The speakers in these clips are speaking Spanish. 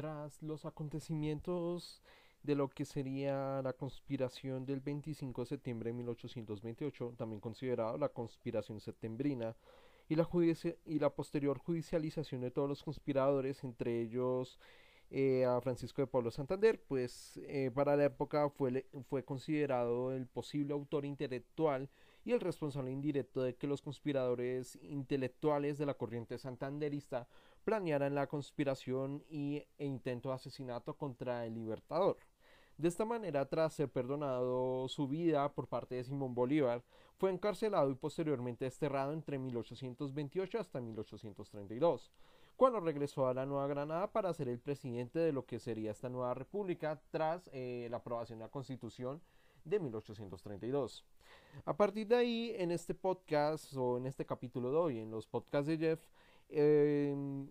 Tras los acontecimientos de lo que sería la conspiración del 25 de septiembre de 1828, también considerado la conspiración septembrina, y la, y la posterior judicialización de todos los conspiradores, entre ellos eh, a Francisco de Pablo Santander, pues eh, para la época fue, fue considerado el posible autor intelectual y el responsable indirecto de que los conspiradores intelectuales de la corriente santanderista planearan la conspiración y, e intento de asesinato contra el Libertador. De esta manera, tras ser perdonado su vida por parte de Simón Bolívar, fue encarcelado y posteriormente desterrado entre 1828 hasta 1832, cuando regresó a la Nueva Granada para ser el presidente de lo que sería esta nueva república tras eh, la aprobación de la Constitución de 1832. A partir de ahí, en este podcast o en este capítulo de hoy, en los podcasts de Jeff, em,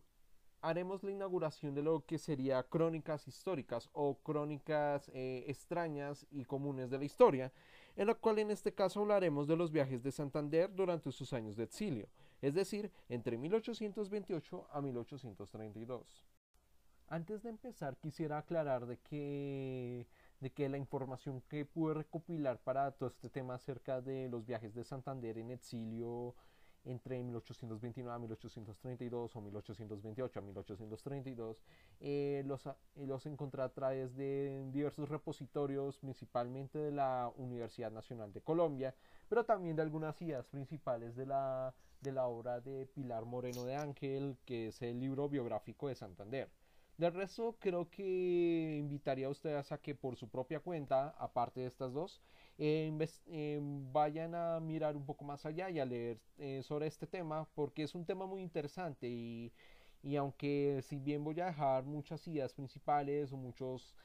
haremos la inauguración de lo que sería crónicas históricas o crónicas eh, extrañas y comunes de la historia, en la cual en este caso hablaremos de los viajes de Santander durante sus años de exilio, es decir, entre 1828 a 1832. Antes de empezar quisiera aclarar de que, de que la información que pude recopilar para todo este tema acerca de los viajes de Santander en exilio entre 1829 a 1832 o 1828 a 1832 eh, los, eh, los encontré a través de diversos repositorios principalmente de la Universidad Nacional de Colombia pero también de algunas ideas principales de la, de la obra de Pilar Moreno de Ángel que es el libro biográfico de Santander. Del resto creo que invitaría a ustedes a que por su propia cuenta aparte de estas dos eh, vayan a mirar un poco más allá y a leer eh, sobre este tema porque es un tema muy interesante y, y, aunque si bien voy a dejar muchas ideas principales o muchos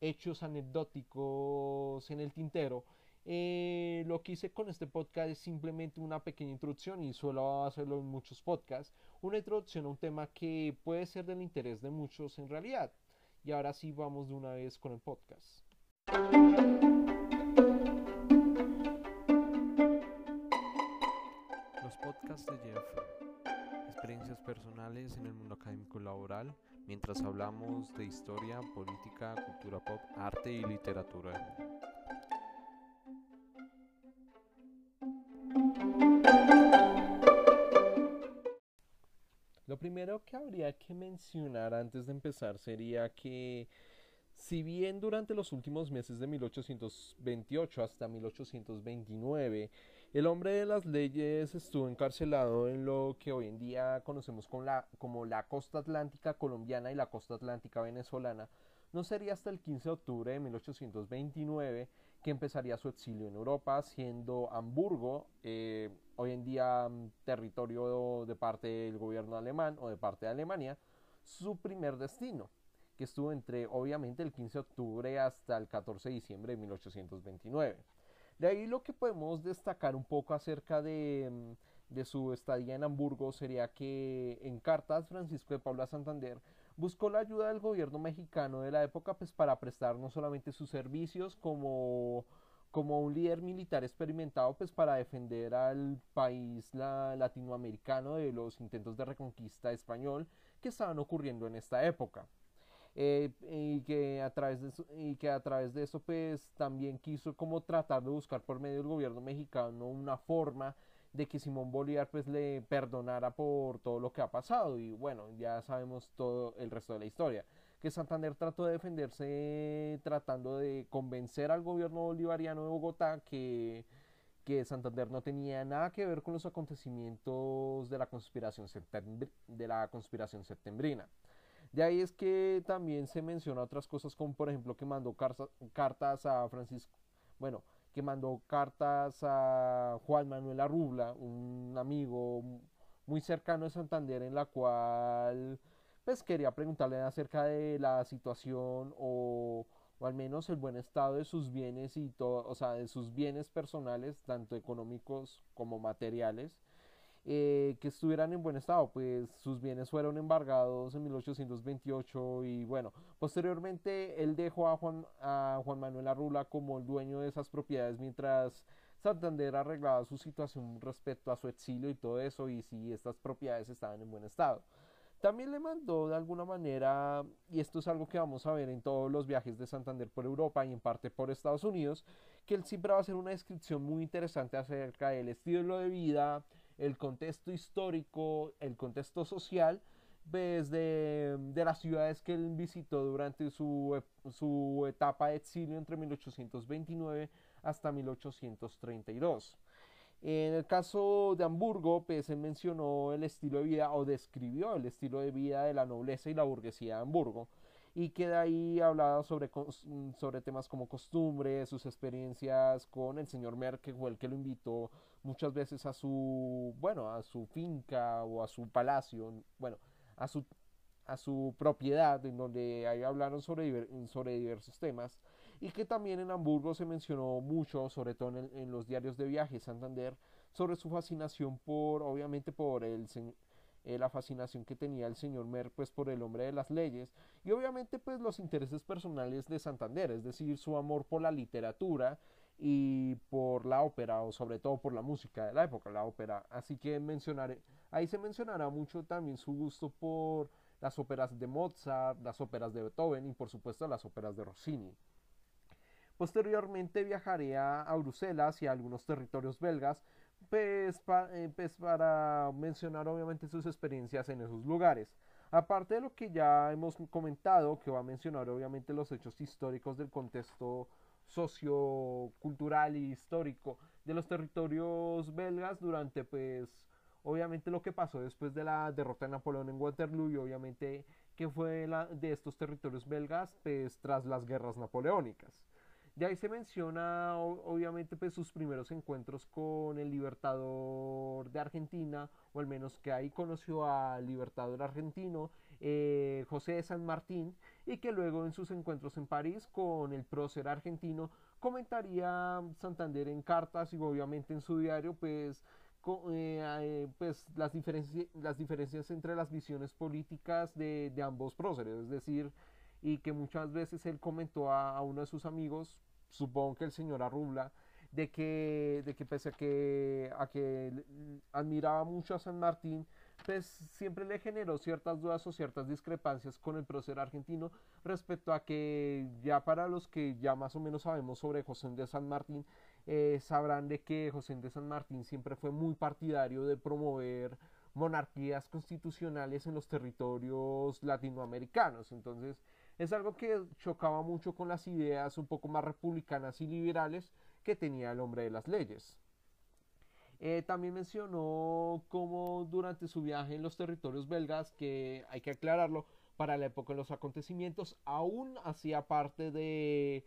hechos anecdóticos en el tintero, eh, lo que hice con este podcast es simplemente una pequeña introducción y suelo hacerlo en muchos podcasts, una introducción a un tema que puede ser del interés de muchos en realidad. Y ahora sí vamos de una vez con el podcast. Jeff, experiencias personales en el mundo académico laboral, mientras hablamos de historia, política, cultura pop, arte y literatura. Lo primero que habría que mencionar antes de empezar sería que si bien durante los últimos meses de 1828 hasta 1829 el hombre de las leyes estuvo encarcelado en lo que hoy en día conocemos como la, costa atlántica colombiana y la costa atlántica venezolana. No sería hasta el 15 de octubre de 1829 que empezaría su exilio en Europa, siendo Hamburgo, eh, hoy en día mm, territorio de parte del gobierno alemán o de parte de Alemania, su primer destino, que estuvo entre obviamente el 15 de octubre hasta el 14 de diciembre de 1829. De ahí lo que podemos destacar un poco acerca de, mm, de su estadía en Hamburgo sería que en cartas Francisco de Paula Santander buscó la ayuda del gobierno mexicano de la época pues para prestar no solamente sus servicios como como un líder militar experimentado pues para defender al país latinoamericano de los intentos de reconquista español que estaban ocurriendo en esta época. Eh, y que a través de eso, y que a través de eso pues también quiso como tratar de buscar por medio del gobierno mexicano una forma de que Simón Bolívar pues le perdonara por todo lo que ha pasado y bueno ya sabemos todo el resto de la historia que Santander trató de defenderse tratando de convencer al gobierno bolivariano de Bogotá que que Santander no tenía nada que ver con los acontecimientos de la conspiración, de la conspiración septembrina. De ahí es que también se menciona otras cosas como por ejemplo que mandó cartas a Francisco, bueno, que mandó cartas a Juan Manuel Arrubla, un amigo muy cercano de Santander en la cual pues quería preguntarle acerca de la situación o, o al menos el buen estado de sus bienes y todo, o sea, de sus bienes personales, tanto económicos como materiales eh, que estuvieran en buen estado, pues sus bienes fueron embargados en 1828 y bueno, posteriormente él dejó a Juan, Manuel Arrula como el dueño de esas propiedades mientras Santander arreglaba su situación respecto a su exilio y todo eso y si estas propiedades estaban en buen estado. También le mandó de alguna manera, y esto es algo que vamos a ver en todos los viajes de Santander por Europa y en parte por Estados Unidos, que él siempre va a hacer una descripción muy interesante acerca del estilo de vida, el contexto histórico, el contexto social, desde de las ciudades que él visitó durante su, su etapa de exilio entre 1829 hasta 1832. En el caso de Hamburgo, pues él mencionó el estilo de vida o describió el estilo de vida de la nobleza y la burguesía de Hamburgo y que de ahí hablaba sobre, sobre temas como costumbres, sus experiencias con el señor Merkel, el que lo invitó muchas veces a su, bueno, a su finca o a su palacio, bueno, a su, a su propiedad, en donde ahí hablaron sobre, sobre diversos temas y que también en Hamburgo se mencionó mucho, sobre todo en, los diarios de viaje Santander, sobre su fascinación por, obviamente por el, eh, la fascinación que tenía el señor Mer pues por el hombre de las leyes y obviamente pues los intereses personales de Santander, es decir, su amor por la literatura y por la ópera o sobre todo por la música de la época, la ópera. Así que mencionaré, ahí se mencionará mucho también su gusto por las óperas de Mozart, las óperas de Beethoven y por supuesto las óperas de Rossini. Posteriormente viajaría a Bruselas y a algunos territorios belgas, pues, eh, pues, para mencionar obviamente sus experiencias en esos lugares. Aparte de lo que ya hemos comentado, que va a mencionar obviamente los hechos históricos del contexto sociocultural y histórico de los territorios belgas durante pues obviamente lo que pasó después de la derrota de Napoleón en Waterloo y obviamente que fue la, de estos territorios belgas pues tras las guerras napoleónicas. De ahí se menciona obviamente pues sus primeros encuentros con el libertador de Argentina, o al menos que ahí conoció al libertador argentino eh, José de San Martín, y que luego en sus encuentros en París con el prócer argentino comentaría Santander en cartas y obviamente en su diario pues eh, eh, pues las, las diferencias entre las visiones políticas de, ambos próceres, es decir, y que muchas veces él comentó a, uno de sus amigos, supongo que el señor Arrubla, de que, de que pese a que, a que admiraba mucho a San Martín, pues siempre le generó ciertas dudas o ciertas discrepancias con el prócer argentino respecto a que ya para los que ya más o menos sabemos sobre José de San Martín, eh, sabrán de que José de San Martín siempre fue muy partidario de promover monarquías constitucionales en los territorios latinoamericanos. Entonces, es algo que chocaba mucho con las ideas un poco más republicanas y liberales que tenía el hombre de las leyes. Eh, también mencionó cómo durante su viaje en los territorios belgas, que hay que aclararlo, para la época de los acontecimientos, aún hacía parte de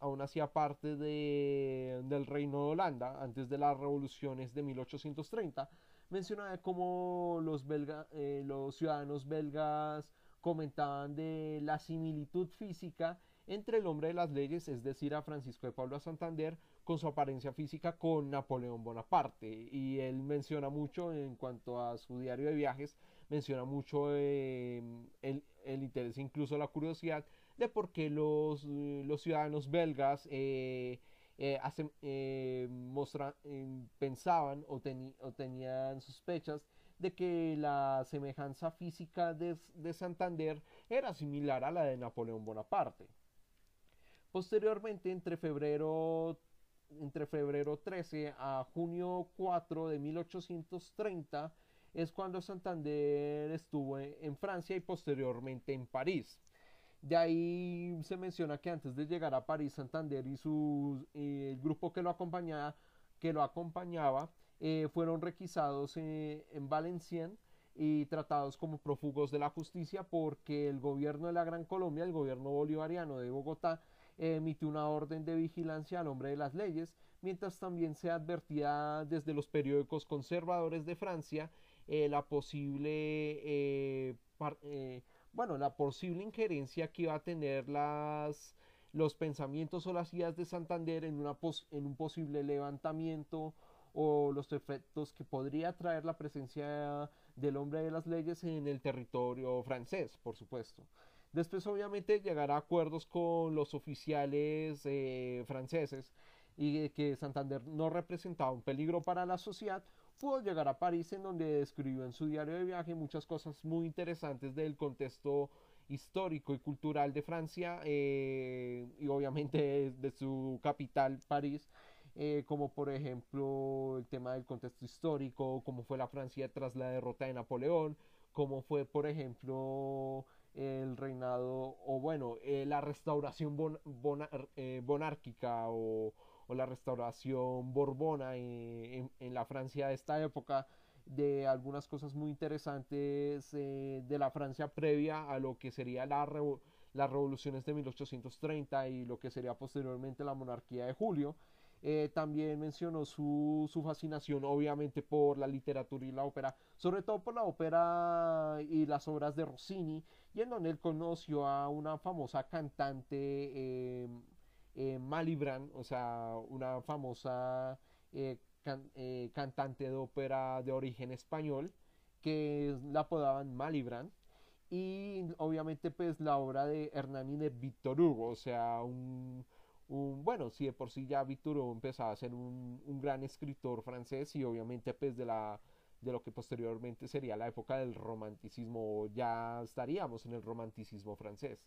aún hacía parte de, del reino de Holanda antes de las revoluciones de 1830 menciona cómo los, belga, eh, los ciudadanos belgas comentaban de la similitud física entre el hombre de las leyes, es decir, a Francisco de Pablo Santander, con su apariencia física con Napoleón Bonaparte. Y él menciona mucho en cuanto a su diario de viajes, menciona mucho em, el, interés, incluso la curiosidad de por qué los, los ciudadanos belgas eh, eh, eh, pensaban o, o tenían sospechas de que la semejanza física de, Santander era similar a la de Napoleón Bonaparte. Posteriormente, entre febrero, entre febrero 13 a junio 4 de 1830, es cuando Santander estuvo en Francia y posteriormente en París. De ahí se menciona que antes de llegar a París, Santander y su, el grupo que lo acompañaba, que lo acompañaba eh, fueron requisados eh, en Valenciennes y tratados como prófugos de la justicia porque el gobierno de la Gran Colombia, el gobierno bolivariano de Bogotá, emitió una orden de vigilancia al nombre de las leyes, mientras también se advertía desde los periódicos conservadores de Francia eh, la posible bueno, la posible injerencia que iba a tener las los pensamientos o las ideas de Santander en, una en un posible levantamiento o los efectos que podría traer la presencia del hombre de las leyes en el territorio francés, por supuesto. Después obviamente llegará a acuerdos con los oficiales eh, franceses y que Santander no representaba un peligro para la sociedad pudo llegar a París en donde escribió en su diario de viaje muchas cosas muy interesantes del contexto histórico y cultural de Francia eh, y obviamente de su capital, París, eh, como por ejemplo el tema del contexto histórico, cómo fue la Francia tras la derrota de Napoleón, cómo fue por ejemplo el reinado o bueno eh, la restauración monárquica o, la restauración borbona en, la Francia de esta época de algunas cosas muy interesantes eh, de la Francia previa a lo que sería la las revoluciones de 1830 y lo que sería posteriormente la monarquía de Julio. Eh, también mencionó su, su, fascinación obviamente por la literatura y la ópera, sobre todo por la ópera y las obras de Rossini, y en donde él conoció a una famosa cantante eh, eh Malibran, o sea, una famosa eh, cantante de ópera de origen español, que la apodaban Malibran. Y obviamente pues la obra de Hernani de Víctor Hugo, o sea, un, bueno, si de por sí ya Hugo empezaba a ser un, un, gran escritor francés y obviamente pues de la de lo que posteriormente sería la época del romanticismo, ya estaríamos en el romanticismo francés.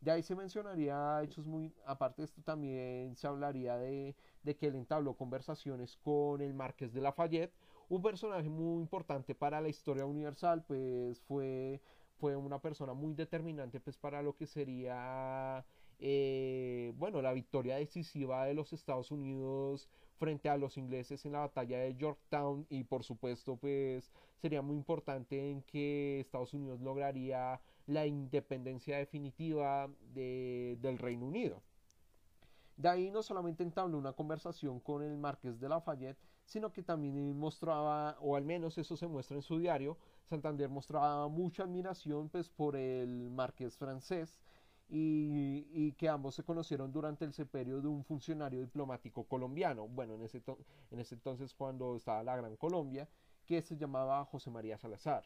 De ahí se mencionaría hechos muy, aparte de esto también se hablaría de, que él entabló conversaciones con el Marqués de Lafayette, un personaje muy importante para la historia universal, pues fue, fue una persona muy determinante pues para lo que sería, eh, bueno, la victoria decisiva de los Estados Unidos frente a los ingleses en la batalla de Yorktown y por supuesto pues sería muy importante en que Estados Unidos lograría la independencia definitiva del Reino Unido. De ahí no solamente entabló una conversación con el marqués de Lafayette, sino que también mostraba, o al menos eso se muestra en su diario, Santander mostraba mucha admiración pues, por el marqués francés y, que ambos se conocieron durante el seperio de un funcionario diplomático colombiano, bueno, en ese, en ese entonces cuando estaba la Gran Colombia, que se llamaba José María Salazar.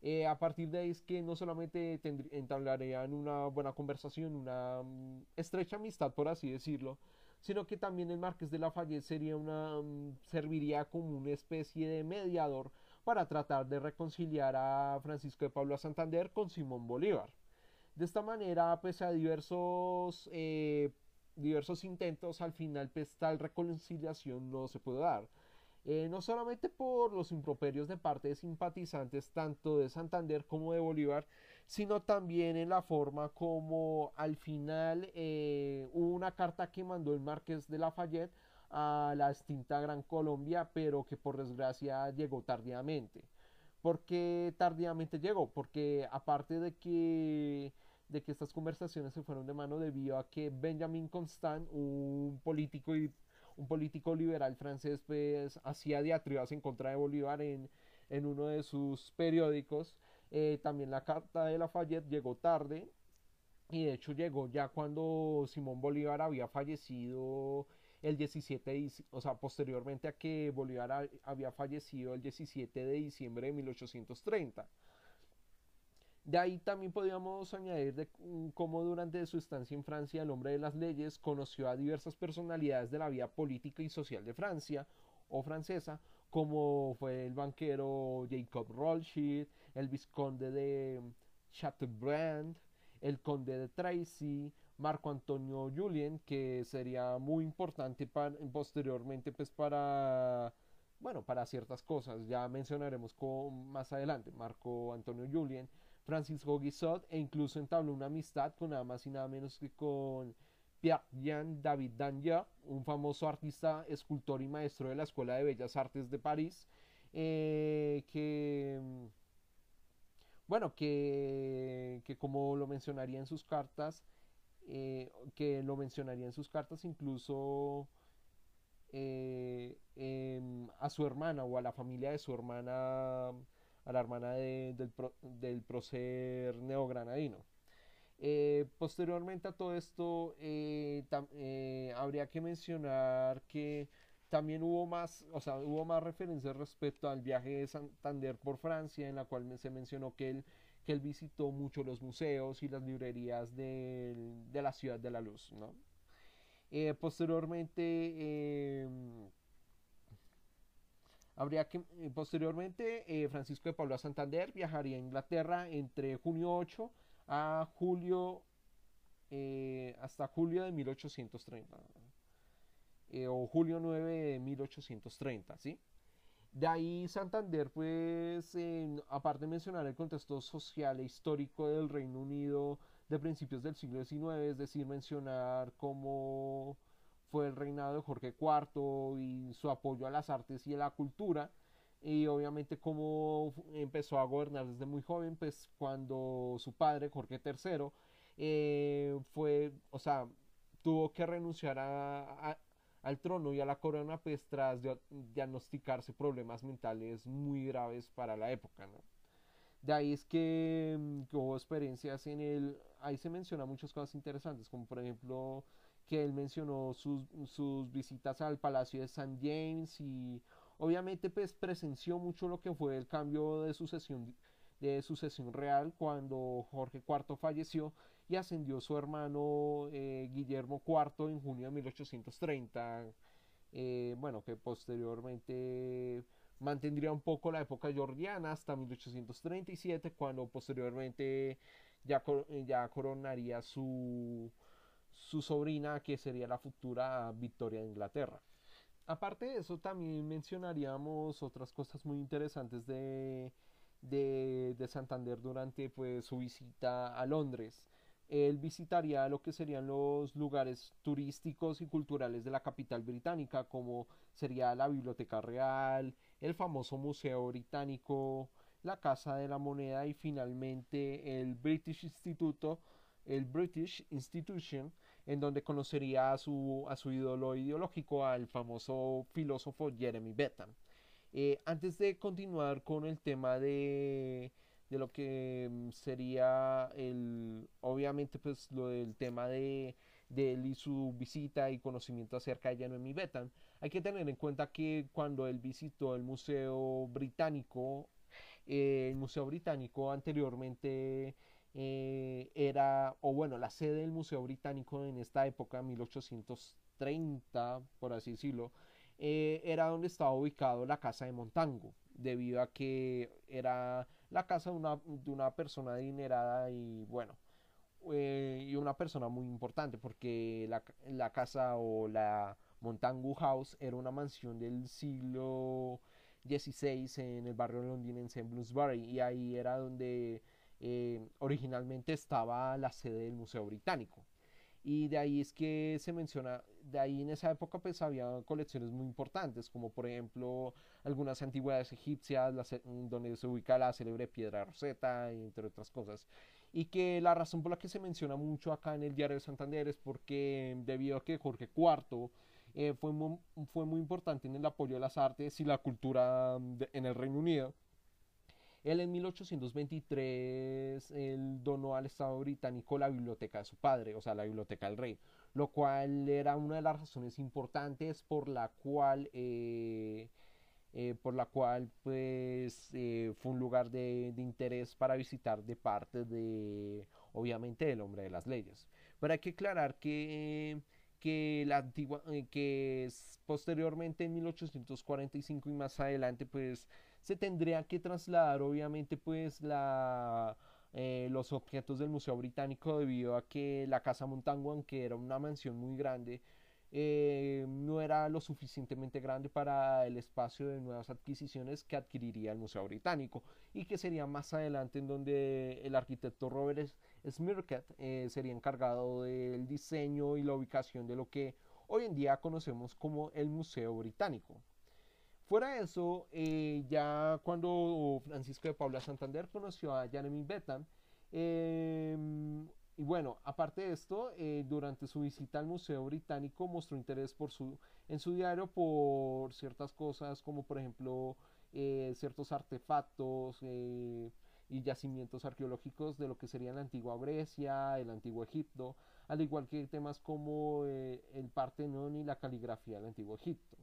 Eh, a partir de ahí es que no solamente entablarían una buena conversación, una mm, estrecha amistad, por así decirlo, sino que también el Marqués de Lafayette sería una, mm, serviría como una especie de mediador para tratar de reconciliar a Francisco de Pablo Santander con Simón Bolívar. De esta manera, pese a diversos, eh, diversos intentos, al final pues, tal reconciliación no se pudo dar. Eh, no solamente por los improperios de parte de simpatizantes tanto de Santander como de Bolívar, sino también en la forma como al final eh, hubo una carta que mandó el Marqués de Lafayette a la extinta Gran Colombia, pero que por desgracia llegó tardíamente. ¿Por qué tardíamente llegó? Porque aparte de que, de que estas conversaciones se fueron de mano debido a que Benjamin Constant, un político y un político liberal francés pues hacía diatribas en contra de Bolívar en, uno de sus periódicos. Eh, también la carta de Lafayette llegó tarde y de hecho llegó ya cuando Simón Bolívar había fallecido el 17 de, o sea, posteriormente a que Bolívar había fallecido el 17 de diciembre de 1830. De ahí también podríamos añadir de cómo durante su estancia en Francia el hombre de las leyes conoció a diversas personalidades de la vida política y social de Francia o francesa, como fue el banquero Jacob Rothschild, el vizconde de Chateaubriand, el conde de Tracy, Marco Antonio Julien, que sería muy importante para, posteriormente pues para bueno, para ciertas cosas, ya mencionaremos más adelante, Marco Antonio Julien, Francisco Guizot e incluso entabló una amistad con nada más y nada menos que con Pierre-Jean David Danja, un famoso artista, escultor y maestro de la Escuela de Bellas Artes de París, eh, que, bueno, que, que, como lo mencionaría en sus cartas, eh, que lo mencionaría en sus cartas incluso eh, em, a su hermana o a la familia de su hermana a la hermana del, del prócer neogranadino. Eh, posteriormente a todo esto, eh, eh, habría que mencionar que también hubo más, o sea, hubo más referencias respecto al viaje de Santander por Francia, en la cual se mencionó que él, que él visitó mucho los museos y las librerías de, de la ciudad de la luz, ¿no? posteriormente, Habría que, eh, posteriormente, eh, Francisco de Paula Santander viajaría a Inglaterra entre junio 8 a julio, eh, hasta julio de 1830, o julio 9 de 1830, ¿sí? De ahí Santander, pues, aparte de mencionar el contexto social e histórico del Reino Unido de principios del siglo XIX, es decir, mencionar cómo fue el reinado de Jorge IV y su apoyo a las artes y a la cultura, y obviamente cómo empezó a gobernar desde muy joven, pues cuando su padre, Jorge III, eh, fue, o sea, tuvo que renunciar a, al trono y a la corona pues tras diagnosticarse problemas mentales muy graves para la época, ¿no? De ahí es que, mm, que, hubo experiencias en el... Ahí se menciona muchas cosas interesantes, como por ejemplo que él mencionó sus, sus visitas al Palacio de St. James y obviamente pues presenció mucho lo que fue el cambio de sucesión, de sucesión real cuando Jorge IV falleció y ascendió su hermano eh, Guillermo IV en junio de 1830, eh, bueno, que posteriormente mantendría un poco la época georgiana hasta 1837, cuando posteriormente ya, ya coronaría su, su sobrina, que sería la futura Victoria de Inglaterra. Aparte de eso, también mencionaríamos otras cosas muy interesantes de, de, de Santander durante pues, su visita a Londres él visitaría lo que serían los lugares turísticos y culturales de la capital británica, como sería la Biblioteca Real, el famoso Museo Británico, la Casa de la Moneda y finalmente el British Instituto, el British Institution, en donde conocería a su, a su ídolo ideológico, al famoso filósofo Jeremy Bentham. Eh, antes de continuar con el tema de de lo que mm, sería el, obviamente pues lo del tema de, él y su visita y conocimiento acerca de Jeremy Bentham, hay que tener en cuenta que cuando él visitó el Museo Británico, eh, el Museo Británico anteriormente eh, era, o bueno, la sede del Museo Británico en esta época, 1830, por así decirlo, eh, era donde estaba ubicado la casa de Montango, debido a que era la casa de una, de una persona adinerada y bueno, eh, y una persona muy importante porque la, la, casa o la Montagu House era una mansión del siglo XVI en el barrio londinense en Bloomsbury y ahí era donde eh, originalmente estaba la sede del Museo Británico y de ahí es que se menciona, de ahí en esa época pues había colecciones muy importantes, como por ejemplo algunas antigüedades egipcias, donde se ubica la célebre piedra Rosetta, entre otras cosas. Y que la razón por la que se menciona mucho acá en el Diario de Santander es porque debido a que Jorge IV eh, fue, muy, fue muy importante en el apoyo de las artes y la cultura en el Reino Unido, él en 1823 él donó al Estado británico la biblioteca de su padre, o sea, la biblioteca del rey, lo cual era una de las razones importantes por la cual, eh, eh, por la cual pues eh, fue un lugar de, interés para visitar de parte de, obviamente, del hombre de las leyes. Pero hay que aclarar que que la antigua que posteriormente en 1845 y más adelante pues se tendría que trasladar obviamente pues la, eh, los objetos del Museo Británico debido a que la Casa Montango, aunque era una mansión muy grande, eh, no era lo suficientemente grande para el espacio de nuevas adquisiciones que adquiriría el Museo Británico y que sería más adelante en donde el arquitecto Robert Smirket eh, sería encargado del diseño y la ubicación de lo que hoy en día conocemos como el Museo Británico. Fuera de eso, eh, ya cuando Francisco de Paula Santander conoció a Jeremy Bentham, em, y bueno, aparte de esto, eh, durante su visita al Museo Británico mostró interés por su, en su diario por ciertas cosas como por ejemplo eh, ciertos artefactos y yacimientos arqueológicos de lo que sería la antigua Grecia, el antiguo Egipto, al igual que temas como el Partenón y la caligrafía del antiguo Egipto.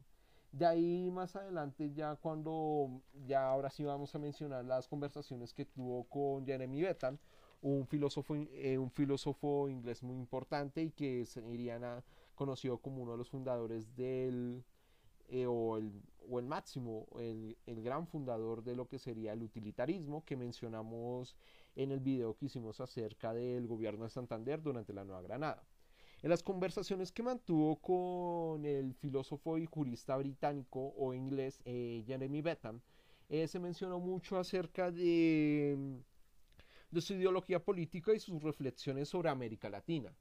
De ahí más adelante, ya cuando, ya ahora sí vamos a mencionar las conversaciones que tuvo con Jeremy Bentham, un filósofo, eh, un filósofo inglés muy importante y que sería conocido como uno de los fundadores del, eh, o, el, o, el, máximo, el, el, gran fundador de lo que sería el utilitarismo que mencionamos en el video que hicimos acerca del gobierno de Santander durante la Nueva Granada. En las conversaciones que mantuvo con el filósofo y jurista británico o inglés eh, Jeremy Bentham, eh, se mencionó mucho acerca de, de su ideología política y sus reflexiones sobre América Latina.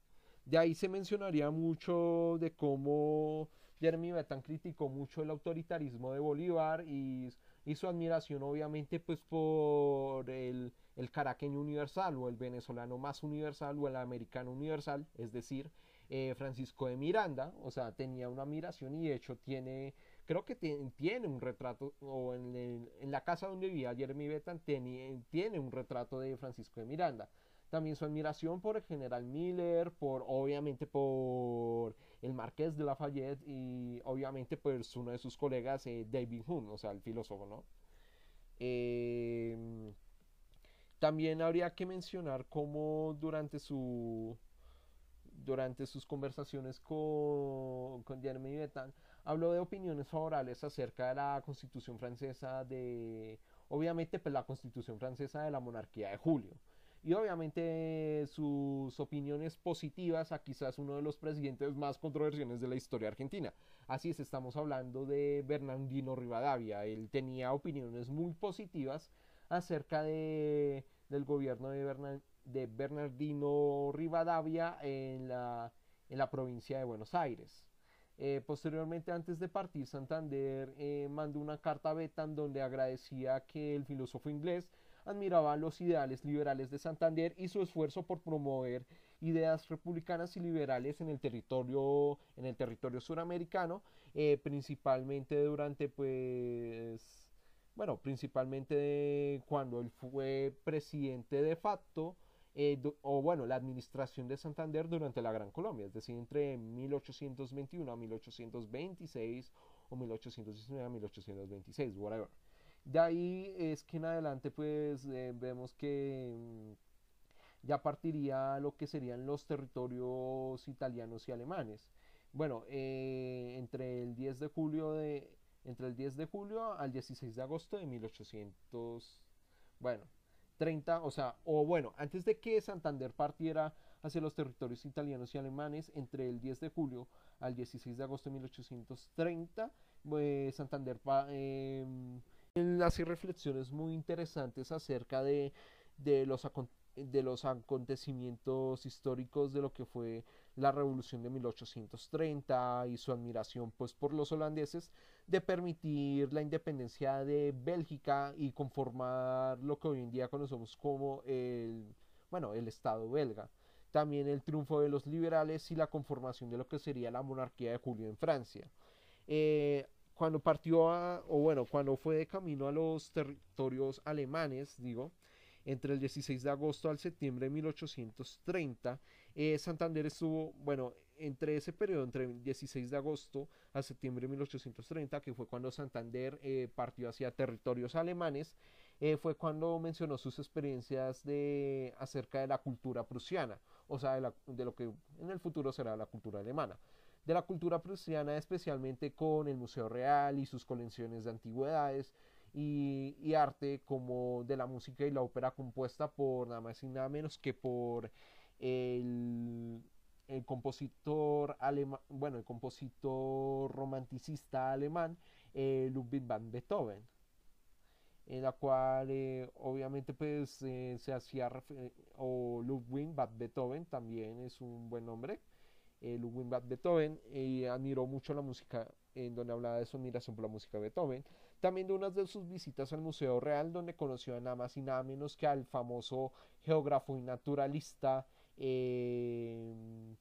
De ahí se mencionaría mucho de cómo Jeremy Bentham criticó mucho el autoritarismo de Bolívar y, su admiración obviamente pues por el caraqueño universal o el venezolano más universal o el americano universal, es decir, eh, Francisco de Miranda, o sea, tenía una admiración y de hecho tiene, creo que tiene un retrato, o en, la casa donde vivía Jeremy Bentham tiene, tiene un retrato de Francisco de Miranda. También su admiración por el general Miller, por obviamente por el marqués de Lafayette y obviamente pues uno de sus colegas, eh, David Hume, o sea, el filósofo, ¿no? Eh, también habría que mencionar cómo durante su durante sus conversaciones con, con Jeremy Bentham habló de opiniones favorables acerca de la constitución francesa de obviamente pues la constitución francesa de la monarquía de Julio y obviamente sus opiniones positivas a quizás uno de los presidentes más controversiales de la historia argentina. Así es, estamos hablando de Bernardino Rivadavia. Él tenía opiniones muy positivas acerca de, del gobierno de, de Bernardino Rivadavia en la, en la provincia de Buenos Aires. Eh, posteriormente, antes de partir, Santander eh, mandó una carta a Betan donde agradecía que el filósofo inglés admiraba los ideales liberales de Santander y su esfuerzo por promover ideas republicanas y liberales en el territorio, en el territorio suramericano, eh, principalmente durante pues bueno, principalmente cuando él fue presidente de facto, eh, o bueno, la administración de Santander durante la Gran Colombia, es decir, entre 1821 a 1826 o 1819 a 1826, whatever. De ahí es que en adelante pues eh, vemos que mm, ya partiría lo que serían los territorios italianos y alemanes. Bueno, eh, entre el 10 de julio de entre el 10 de julio al 16 de agosto de 1800, bueno, 30, o sea, o bueno, antes de que Santander partiera hacia los territorios italianos y alemanes, entre el 10 de julio al 16 de agosto de 1830, pues, Santander eh, hace reflexiones muy interesantes acerca de, de los de los acontecimientos históricos de lo que fue la revolución de 1830 y su admiración pues por los holandeses de permitir la independencia de Bélgica y conformar lo que hoy en día conocemos como el bueno el estado belga. También el triunfo de los liberales y la conformación de lo que sería la monarquía de Julio en Francia. Eh, cuando partió a, o bueno cuando fue de camino a los territorios alemanes digo entre el 16 de agosto al septiembre de 1830, eh, Santander estuvo, bueno, entre ese periodo, entre el 16 de agosto a septiembre de 1830, que fue cuando Santander eh, partió hacia territorios alemanes, eh, fue cuando mencionó sus experiencias de, acerca de la cultura prusiana, o sea, de, de lo que en el futuro será la cultura alemana. De la cultura prusiana, especialmente con el Museo Real y sus colecciones de antigüedades, y, arte como de la música y la ópera compuesta por nada más y nada menos que por el, compositor alemán, bueno, el compositor romanticista alemán eh, Ludwig van Beethoven en la cual eh, obviamente pues eh, se hacía o Ludwig van Beethoven también es un buen nombre Ludwig van Beethoven admiró mucho la música en donde hablaba de su admiración por la música de Beethoven también de una de sus visitas al Museo Real, donde conoció nada más y nada menos que al famoso geógrafo y naturalista eh,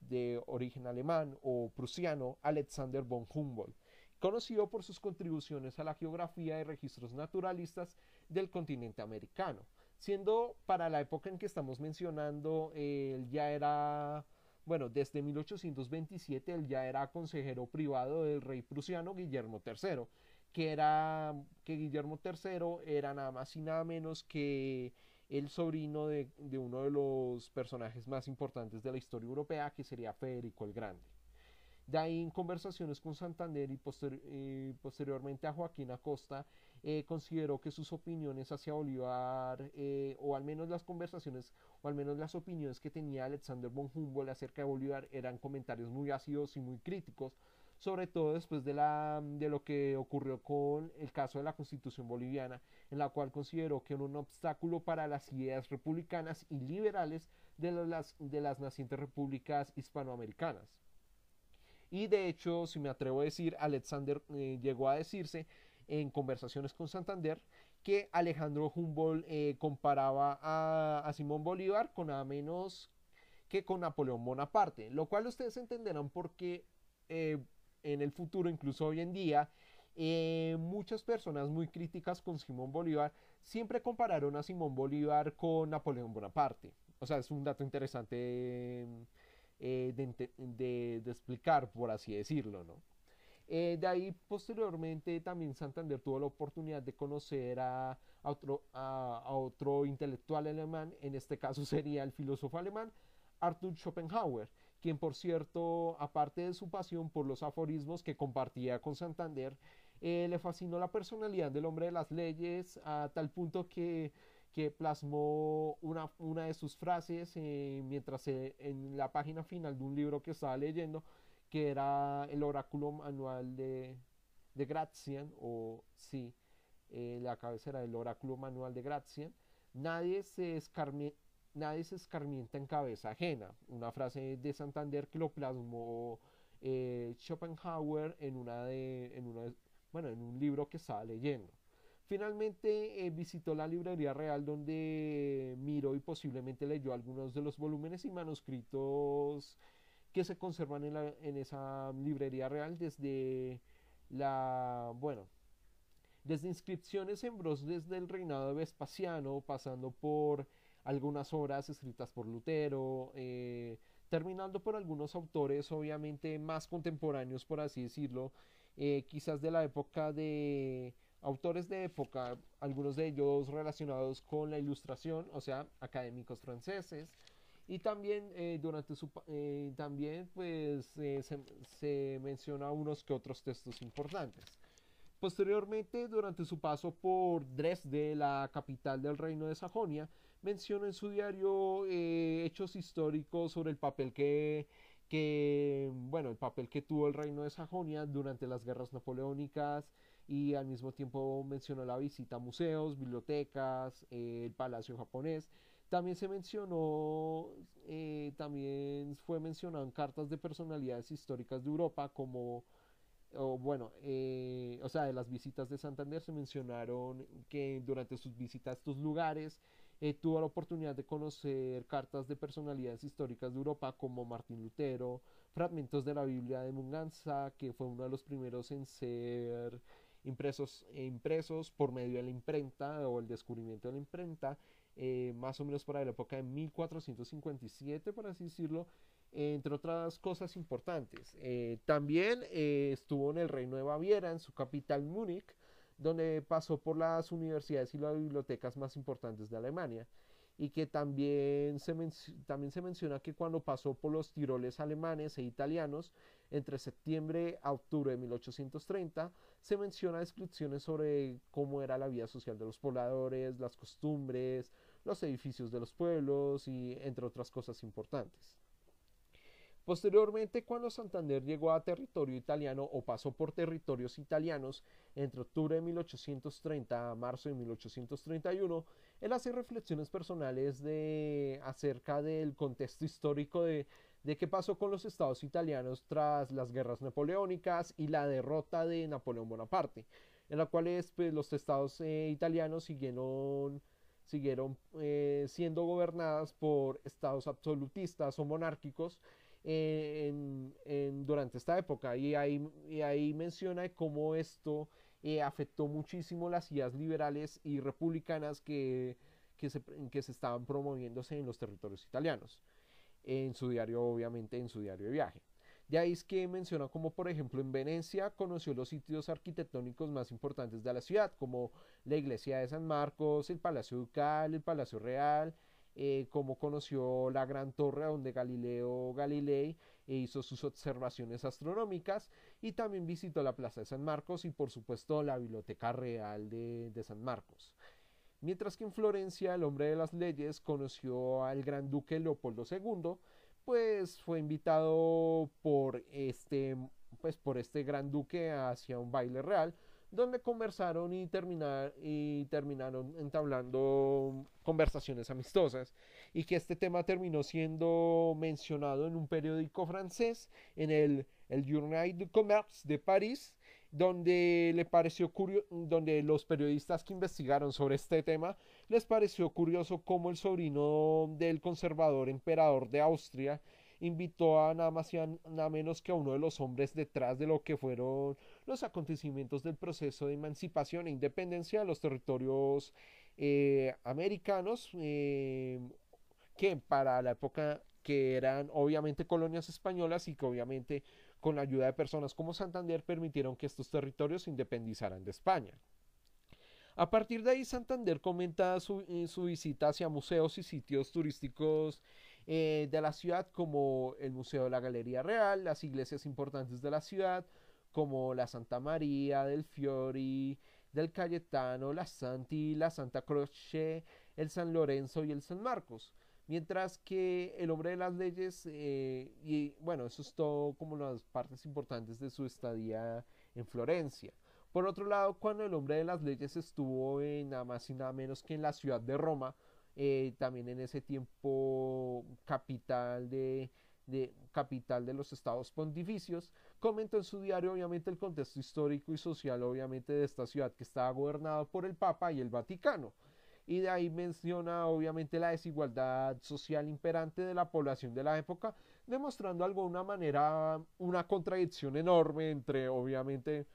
de origen alemán o prusiano, Alexander von Humboldt, conocido por sus contribuciones a la geografía y registros naturalistas del continente americano. Siendo para la época en que estamos mencionando, él ya era bueno, desde 1827 él ya era consejero privado del rey prusiano Guillermo III que era que Guillermo III era nada más y nada menos que el sobrino de, uno de los personajes más importantes de la historia europea, que sería Federico el Grande. De ahí en conversaciones con Santander y eh, posteriormente a Joaquín Acosta, eh, consideró que sus opiniones hacia Bolívar, eh, o al menos las conversaciones, o al menos las opiniones que tenía Alexander von Humboldt acerca de Bolívar eran comentarios muy ácidos y muy críticos, sobre todo después de, la, de lo que ocurrió con el caso de la Constitución boliviana, en la cual consideró que era un obstáculo para las ideas republicanas y liberales de las, de las nacientes repúblicas hispanoamericanas. Y de hecho, si me atrevo a decir, Alexander eh, llegó a decirse en conversaciones con Santander que Alejandro Humboldt eh, comparaba a, Simón Bolívar con nada menos que con Napoleón Bonaparte, lo cual ustedes entenderán porque eh, en el futuro, incluso hoy en día, muchas personas muy críticas con Simón Bolívar siempre compararon a Simón Bolívar con Napoleón Bonaparte. O sea, es un dato interesante eh, de, explicar, por así decirlo, ¿no? Eh, de ahí, posteriormente, también Santander tuvo la oportunidad de conocer a, otro, a, otro intelectual alemán, en este caso sería el filósofo alemán Arthur Schopenhauer, quien, por cierto, aparte de su pasión por los aforismos que compartía con Santander, eh, le fascinó la personalidad del hombre de las leyes a tal punto que que plasmó una, una de sus frases eh, mientras en la página final de un libro que estaba leyendo, que era el oráculo manual de, de Gratian, o sí, eh, la cabecera del oráculo manual de Gratian, nadie se, nadie se escarmienta en cabeza ajena, una frase de Santander que lo plasmó eh, Schopenhauer en, una de, en, una bueno, en un libro que estaba leyendo. Finalmente eh, visitó la librería real donde miró y posiblemente leyó algunos de los volúmenes y manuscritos que se conservan en, en esa librería real desde la, bueno, desde inscripciones en bronce desde el reinado de Vespasiano, pasando por algunas obras escritas por Lutero, eh, terminando por algunos autores obviamente más contemporáneos, por así decirlo, eh, quizás de la época de autores de época, algunos de ellos relacionados con la ilustración, o sea, académicos franceses, y también eh, durante su eh, también pues eh, se, se, menciona unos que otros textos importantes. Posteriormente, durante su paso por Dresde, la capital del reino de Sajonia, menciona en su diario hechos históricos sobre el papel que, bueno, el papel que tuvo el reino de Sajonia durante las guerras napoleónicas, y al mismo tiempo mencionó la visita a museos, bibliotecas, eh, el Palacio japonés. También se mencionó, eh, también fue mencionado en cartas de personalidades históricas de Europa como, bueno, eh, o sea, de las visitas de Santander se mencionaron que durante sus visitas a estos lugares tuvo la oportunidad de conocer cartas de personalidades históricas de Europa como Martín Lutero, fragmentos de la Biblia de Munganza, que fue uno de los primeros en ser impresos, impresos por medio de la imprenta o el descubrimiento de la imprenta, eh, más o menos para la época de 1457, por así decirlo, entre otras cosas importantes. Eh, también eh, estuvo en el Reino de Baviera, en su capital Múnich, donde pasó por las universidades y las bibliotecas más importantes de Alemania y que también se, también se menciona que cuando pasó por los tiroles alemanes e italianos, entre septiembre a octubre de 1830, se menciona descripciones sobre cómo era la vida social de los pobladores, las costumbres, los edificios de los pueblos y entre otras cosas importantes. Posteriormente, cuando Santander llegó a territorio italiano o pasó por territorios italianos entre octubre de 1830 a marzo de 1831, él hace reflexiones personales de, acerca del contexto histórico de, qué pasó con los estados italianos tras las guerras napoleónicas y la derrota de Napoleón Bonaparte, en la cual pues, los estados eh, italianos siguieron siguieron eh, siendo gobernadas por estados absolutistas o monárquicos en, durante esta época. Y ahí, ahí menciona cómo esto eh, afectó muchísimo las ideas liberales y republicanas que, que, se, que se estaban promoviéndose en los territorios italianos. En su diario, obviamente, en su diario de viaje. De ahí es que menciona como por ejemplo en Venecia conoció los sitios arquitectónicos más importantes de la ciudad, como la iglesia de San Marcos, el Palacio Ducal, el Palacio Real, eh, cómo conoció la gran torre donde Galileo Galilei hizo sus observaciones astronómicas y también visitó la Plaza de San Marcos y por supuesto la Biblioteca Real de, de San Marcos. Mientras que en Florencia el hombre de las leyes conoció al gran duque Leopoldo II, pues fue invitado por este, pues por este gran duque hacia un baile real, donde conversaron y, terminar, y terminaron entablando conversaciones amistosas. Y que este tema terminó siendo mencionado en un periódico francés, en el, el Journal du Commerce de París, donde le pareció curioso, donde los periodistas que investigaron sobre este tema les pareció curioso cómo el sobrino del conservador emperador de Austria invitó a nada más y nada menos que a uno de los hombres detrás de lo que fueron los acontecimientos del proceso de emancipación e independencia de los territorios eh, americanos eh, que para la época que eran obviamente colonias españolas y que obviamente con la ayuda de personas como Santander, permitieron que estos territorios se independizaran de España. A partir de ahí, Santander comenta su, eh, su visita hacia museos y sitios turísticos eh, de la ciudad, como el Museo de la Galería Real, las iglesias importantes de la ciudad, como la Santa María del Fiori, del Cayetano, la Santi, la Santa Croce, el San Lorenzo y el San Marcos. Mientras que el hombre de las leyes, eh, y bueno, eso es todo como las partes importantes de su estadía en Florencia. Por otro lado, cuando el hombre de las leyes estuvo en nada más y nada menos que en la ciudad de Roma, eh, también en ese tiempo capital de, capital de los estados pontificios, comentó en su diario obviamente el contexto histórico y social obviamente de esta ciudad que estaba gobernada por el Papa y el Vaticano. Y de ahí menciona obviamente la desigualdad social imperante de la población de la época, demostrando de alguna manera una contradicción enorme entre obviamente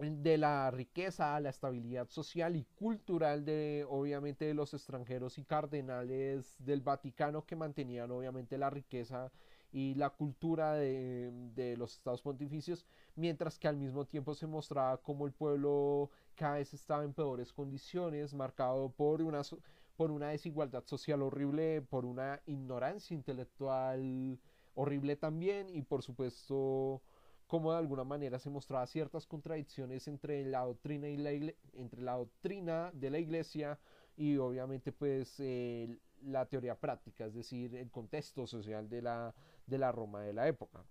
de la riqueza, la estabilidad social y cultural de obviamente de los extranjeros y cardenales del Vaticano que mantenían obviamente la riqueza y la cultura de, de, los estados pontificios, mientras que al mismo tiempo se mostraba como el pueblo cada vez estaba en peores condiciones, marcado por una, por una desigualdad social horrible, por una ignorancia intelectual horrible también y por supuesto como de alguna manera se mostraba ciertas contradicciones entre la doctrina y la entre la doctrina de la iglesia y obviamente pues eh, la teoría práctica, es decir, el contexto social de la, de la Roma de la época.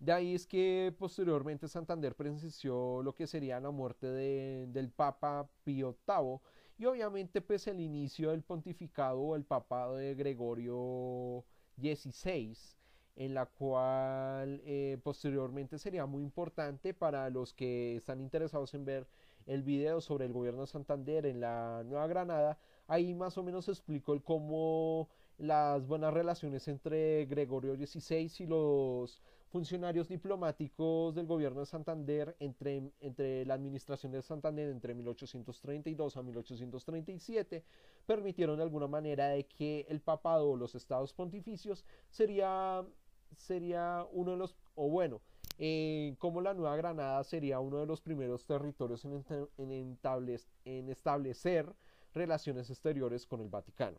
De ahí es que posteriormente Santander presenció lo que sería la muerte de, del Papa Pío VIII y obviamente pues el inicio del pontificado o el papado de Gregorio XVI en la cual eh, posteriormente sería muy importante para los que están interesados en ver el video sobre el gobierno de Santander en la Nueva Granada. Ahí más o menos explicó el cómo las buenas relaciones entre Gregorio XVI y los funcionarios diplomáticos del gobierno de Santander entre, entre la administración de Santander entre 1832 a 1837 permitieron de alguna manera de que el papado o los estados pontificios sería, sería uno de los, o bueno, eh, como la Nueva Granada sería uno de los primeros territorios en, establecer relaciones exteriores con el Vaticano.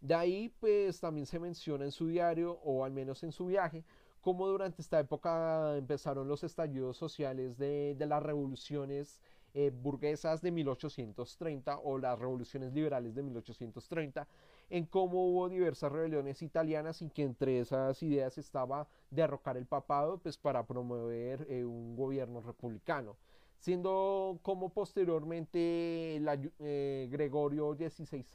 De ahí, pues también se menciona en su diario, o al menos en su viaje, cómo durante esta época empezaron los estallidos sociales de, las revoluciones eh, burguesas de 1830 o las revoluciones liberales de 1830, en cómo hubo diversas rebeliones italianas y que entre esas ideas estaba derrocar el papado pues, para promover eh, un gobierno republicano siendo como posteriormente eh, Gregorio XVI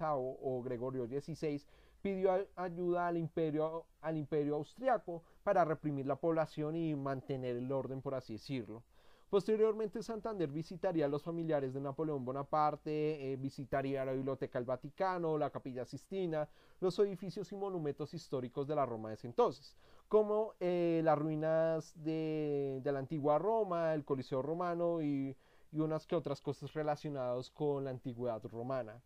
o Gregorio XVI pidió ayuda al imperio, al imperio austriaco para reprimir la población y mantener el orden, por así decirlo. Posteriormente Santander visitaría a los familiares de Napoleón Bonaparte, eh, visitaría la Biblioteca del Vaticano, la Capilla Sistina, los edificios y monumentos históricos de la Roma de ese entonces, como eh, las ruinas de, la antigua Roma, el Coliseo Romano y, y unas que otras cosas relacionadas con la antigüedad romana.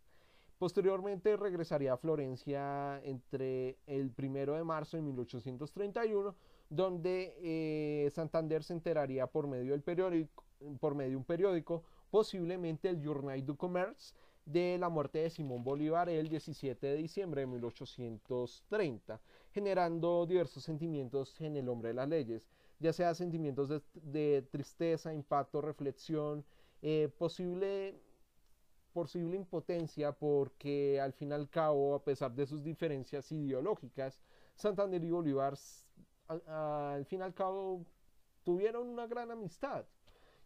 Posteriormente regresaría a Florencia entre el 1 de marzo de 1831, donde eh, Santander se enteraría por medio, del periódico, por medio de un periódico, posiblemente el Journal du Commerce, de la muerte de Simón Bolívar el 17 de diciembre de 1830, generando diversos sentimientos en el hombre de las leyes, ya sea sentimientos de, tristeza, impacto, reflexión, eh, posible, posible impotencia, porque al fin y al cabo, a pesar de sus diferencias ideológicas, Santander y Bolívar al, fin y al cabo tuvieron una gran amistad.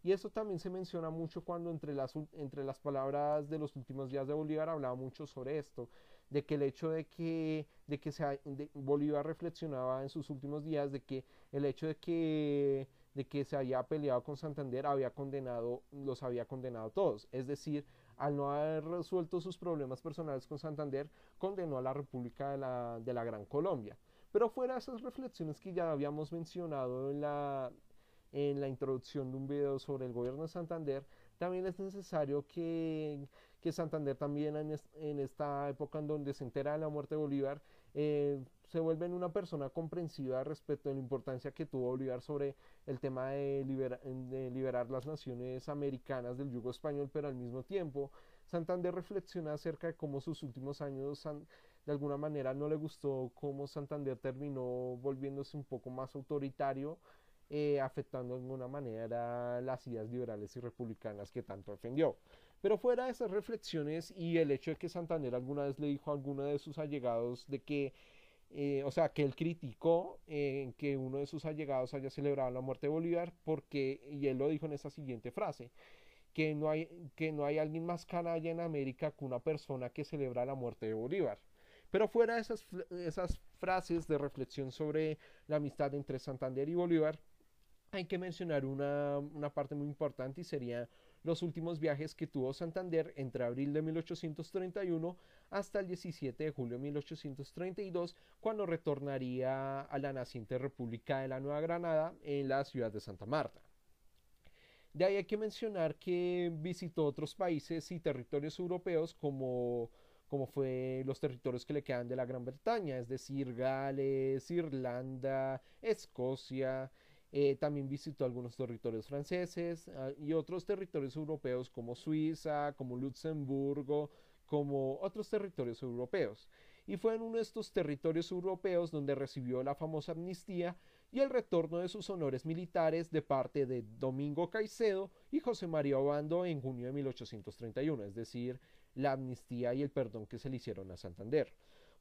Y eso también se menciona mucho cuando entre las, entre las palabras de los últimos días de Bolívar hablaba mucho sobre esto, de que el hecho de que, de que se, Bolívar reflexionaba en sus últimos días de que el hecho de que, de que se había peleado con Santander había condenado, los había condenado todos. Es decir, al no haber resuelto sus problemas personales con Santander, condenó a la República de la, de la Gran Colombia. Pero fuera de esas reflexiones que ya habíamos mencionado en la, en la introducción de un video sobre el gobierno de Santander, también es necesario que, que Santander también en, esta época en donde se entera de la muerte de Bolívar, eh, se vuelve en una persona comprensiva respecto a la importancia que tuvo Bolívar sobre el tema de, de liberar las naciones americanas del yugo español, pero al mismo tiempo Santander reflexiona acerca de cómo sus últimos años de alguna manera no le gustó cómo Santander terminó volviéndose un poco más autoritario eh, afectando de alguna manera las ideas liberales y republicanas que tanto defendió. Pero fuera de esas reflexiones y el hecho de que Santander alguna vez le dijo a alguno de sus allegados de que, eh, o sea, que él criticó eh, que uno de sus allegados haya celebrado la muerte de Bolívar, porque, y él lo dijo en esa siguiente frase, que no hay, que no hay alguien más canalla en América que una persona que celebra la muerte de Bolívar. Pero fuera de esas, esas frases de reflexión sobre la amistad entre Santander y Bolívar, hay que mencionar una, parte muy importante y sería los últimos viajes que tuvo Santander entre abril de 1831 hasta el 17 de julio de 1832, cuando retornaría a la naciente República de la Nueva Granada en la ciudad de Santa Marta. De ahí hay que mencionar que visitó otros países y territorios europeos como, como fue los territorios que le quedan de la Gran Bretaña, es decir, Gales, Irlanda, Escocia, eh, también visitó algunos territorios franceses ah, y otros territorios europeos como Suiza, como Luxemburgo, como otros territorios europeos. Y fue en uno de estos territorios europeos donde recibió la famosa amnistía y el retorno de sus honores militares de parte de Domingo Caicedo y José María Obando en junio de 1831, es decir, la amnistía y el perdón que se le hicieron a Santander.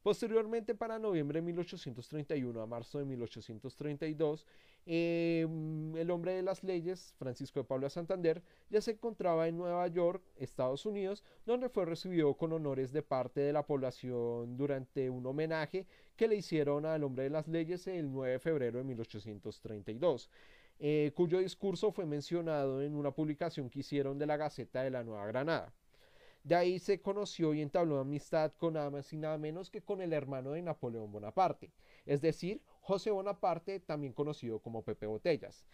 Posteriormente, para noviembre de 1831 a marzo de 1832, em, el hombre de las leyes, Francisco de Pablo Santander, ya se encontraba en Nueva York, Estados Unidos, donde fue recibido con honores de parte de la población durante un homenaje que le hicieron al hombre de las leyes el 9 de febrero de 1832. Eh, cuyo discurso fue mencionado en una publicación que hicieron de la Gaceta de la Nueva Granada. De ahí se conoció y entabló amistad con nada más y nada menos que con el hermano de Napoleón Bonaparte, es decir, José Bonaparte, también conocido como Pepe Botellas.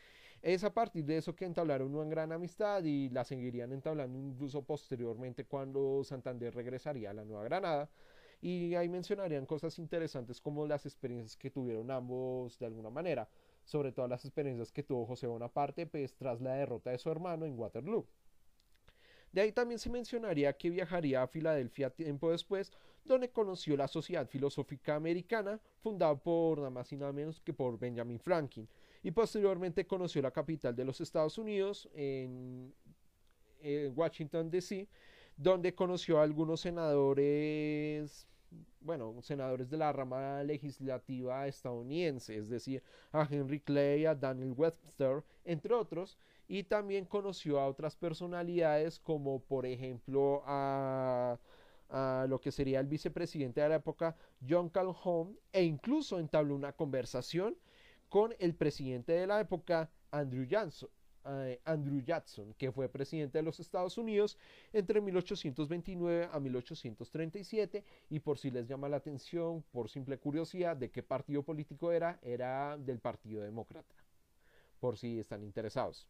Es a partir de eso que entablaron una gran amistad y la seguirían entablando incluso posteriormente cuando Santander regresaría a la Nueva Granada. Y ahí mencionarían cosas interesantes como las experiencias que tuvieron ambos de alguna manera, sobre todo las experiencias que tuvo José Bonaparte pues, tras la derrota de su hermano en Waterloo. De ahí también se mencionaría que viajaría a Filadelfia tiempo después, donde conoció la Sociedad Filosófica Americana, fundada por nada más y nada menos que por Benjamin Franklin, y posteriormente conoció la capital de los Estados Unidos, en, Washington, D.C., donde conoció a algunos senadores bueno, senadores de la rama legislativa estadounidense, es decir, a Henry Clay, a Daniel Webster, entre otros, y también conoció a otras personalidades como por ejemplo a, lo que sería el vicepresidente de la época, John Calhoun, e incluso entabló una conversación con el presidente de la época, Andrew eh, Andrew Jackson, que fue presidente de los Estados Unidos entre 1829 a 1837 y por si les llama la atención, por simple curiosidad, de qué partido político era, era del Partido Demócrata, por si están interesados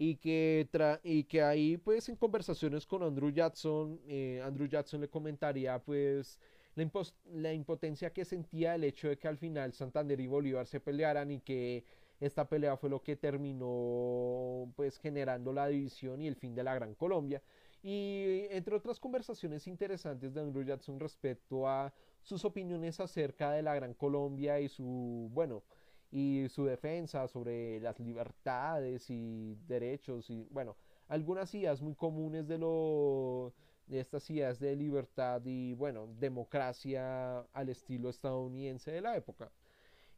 y que, y que ahí pues en conversaciones con Andrew Jackson, eh, Andrew Jackson le comentaría pues la, la, impotencia que sentía el hecho de que al final Santander y Bolívar se pelearan y que esta pelea fue lo que terminó pues generando la división y el fin de la Gran Colombia. Y entre otras conversaciones interesantes de Andrew Jackson respecto a sus opiniones acerca de la Gran Colombia y su, bueno, y su defensa sobre las libertades y derechos y, bueno, algunas ideas muy comunes de lo de estas ideas de libertad y, bueno, democracia al estilo estadounidense de la época.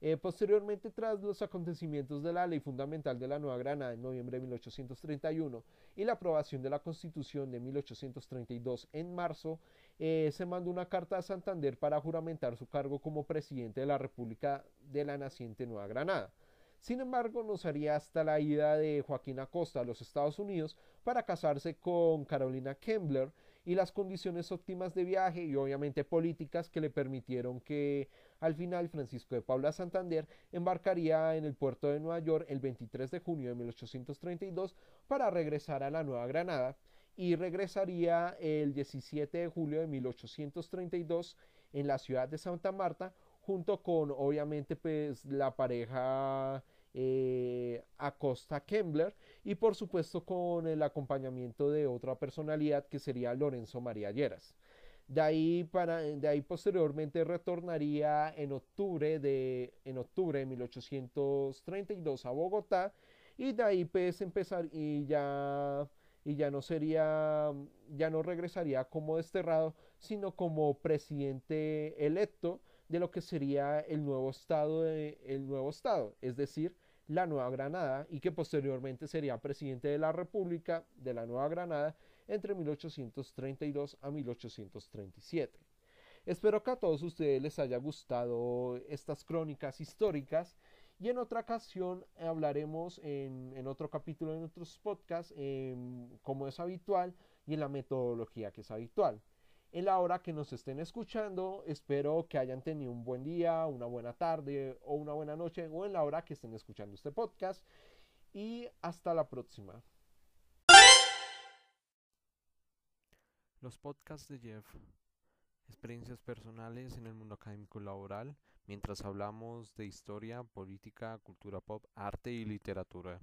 Eh, posteriormente, tras los acontecimientos de la Ley Fundamental de la Nueva Granada en noviembre de 1831 y la aprobación de la Constitución de 1832 en marzo, eh, se mandó una carta a Santander para juramentar su cargo como presidente de la República de la naciente Nueva Granada. Sin embargo, no sería hasta la ida de Joaquín Acosta a los Estados Unidos para casarse con Carolina Kembler y las condiciones óptimas de viaje y obviamente políticas que le permitieron que al final Francisco de Paula Santander embarcaría en el puerto de Nueva York el 23 de junio de 1832 para regresar a la Nueva Granada y regresaría el 17 de julio de 1832 en la ciudad de Santa Marta junto con obviamente pues la pareja eh, Acosta Kembler y por supuesto con el acompañamiento de otra personalidad que sería Lorenzo María Lleras. De ahí, para, de ahí posteriormente retornaría en octubre, de, en octubre de 1832 a Bogotá y de ahí pues empezar y ya, y ya no sería, ya no regresaría como desterrado, sino como presidente electo de lo que sería el nuevo estado, el nuevo estado, es decir, la Nueva Granada, y que posteriormente sería presidente de la República de la Nueva Granada entre 1832 a 1837. Espero que a todos ustedes les haya gustado estas crónicas históricas y en otra ocasión hablaremos en, otro capítulo de nuestros podcasts como es habitual y en la metodología que es habitual en la hora que nos estén escuchando. Espero que hayan tenido un buen día, una buena tarde o una buena noche o en la hora que estén escuchando este podcast. Y hasta la próxima. Los podcasts de Jeff. Experiencias personales en el mundo académico y laboral mientras hablamos de historia, política, cultura pop, arte y literatura.